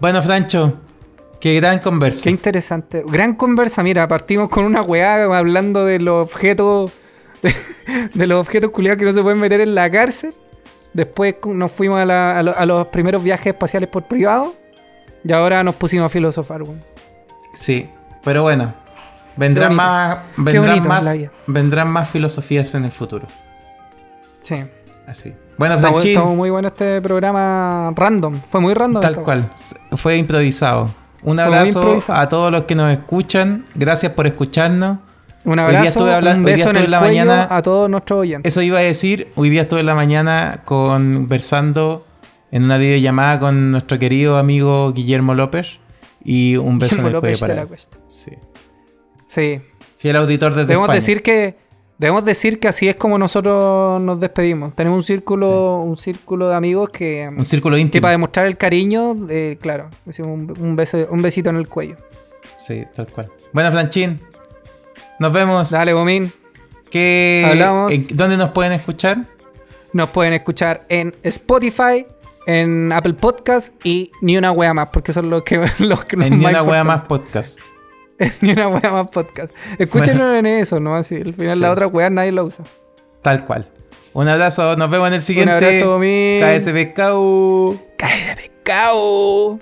Bueno, Francho, qué gran conversa. Qué interesante. Gran conversa, mira, partimos con una weá hablando de los objetos. De, los objetos culiados que no se pueden meter en la cárcel. Después nos fuimos a, la- a lo- a los primeros viajes espaciales por privado. Y ahora nos pusimos a filosofar, weón. Sí, pero bueno, vendrán más, vendrán más, vendrán más filosofías en el futuro. Sí. Así. Bueno, Franchín, está muy bueno este programa random. Fue muy random. tal cual, fue improvisado. Un abrazo a todos los que nos escuchan. Gracias por escucharnos. Un Hoy día abrazo, estuve habla- un hoy día beso en estuve el en la mañana- a todos nuestros oyentes. Eso iba a decir, hoy día estuve en la mañana conversando en una videollamada con nuestro querido amigo Guillermo López y un beso Guillermo en el López cuello de la. Cuesta. Sí. Sí. Fiel auditor desde Debemos España. decir que debemos decir que así es como nosotros nos despedimos. Tenemos un círculo un círculo de amigos que, Un círculo que íntimo. para demostrar el cariño, eh, claro, decimos un, un beso un besito en el cuello. Sí, tal cual. Bueno, Franchín, nos vemos. Dale, Bomín. ¿Qué- Hablamos. ¿Dónde nos pueden escuchar? Nos pueden escuchar en Spotify, en Apple Podcast y ni una wea más, porque son los que los que los En Ni una wea más podcast. ni una wea más podcast. Escúchenlo en eso, ¿no? Así, al final Sí. la otra wea nadie la usa. Tal cual. Un abrazo, nos vemos en el siguiente. Un abrazo, Bomín. KSB, Cau. ¡Cae de pescado!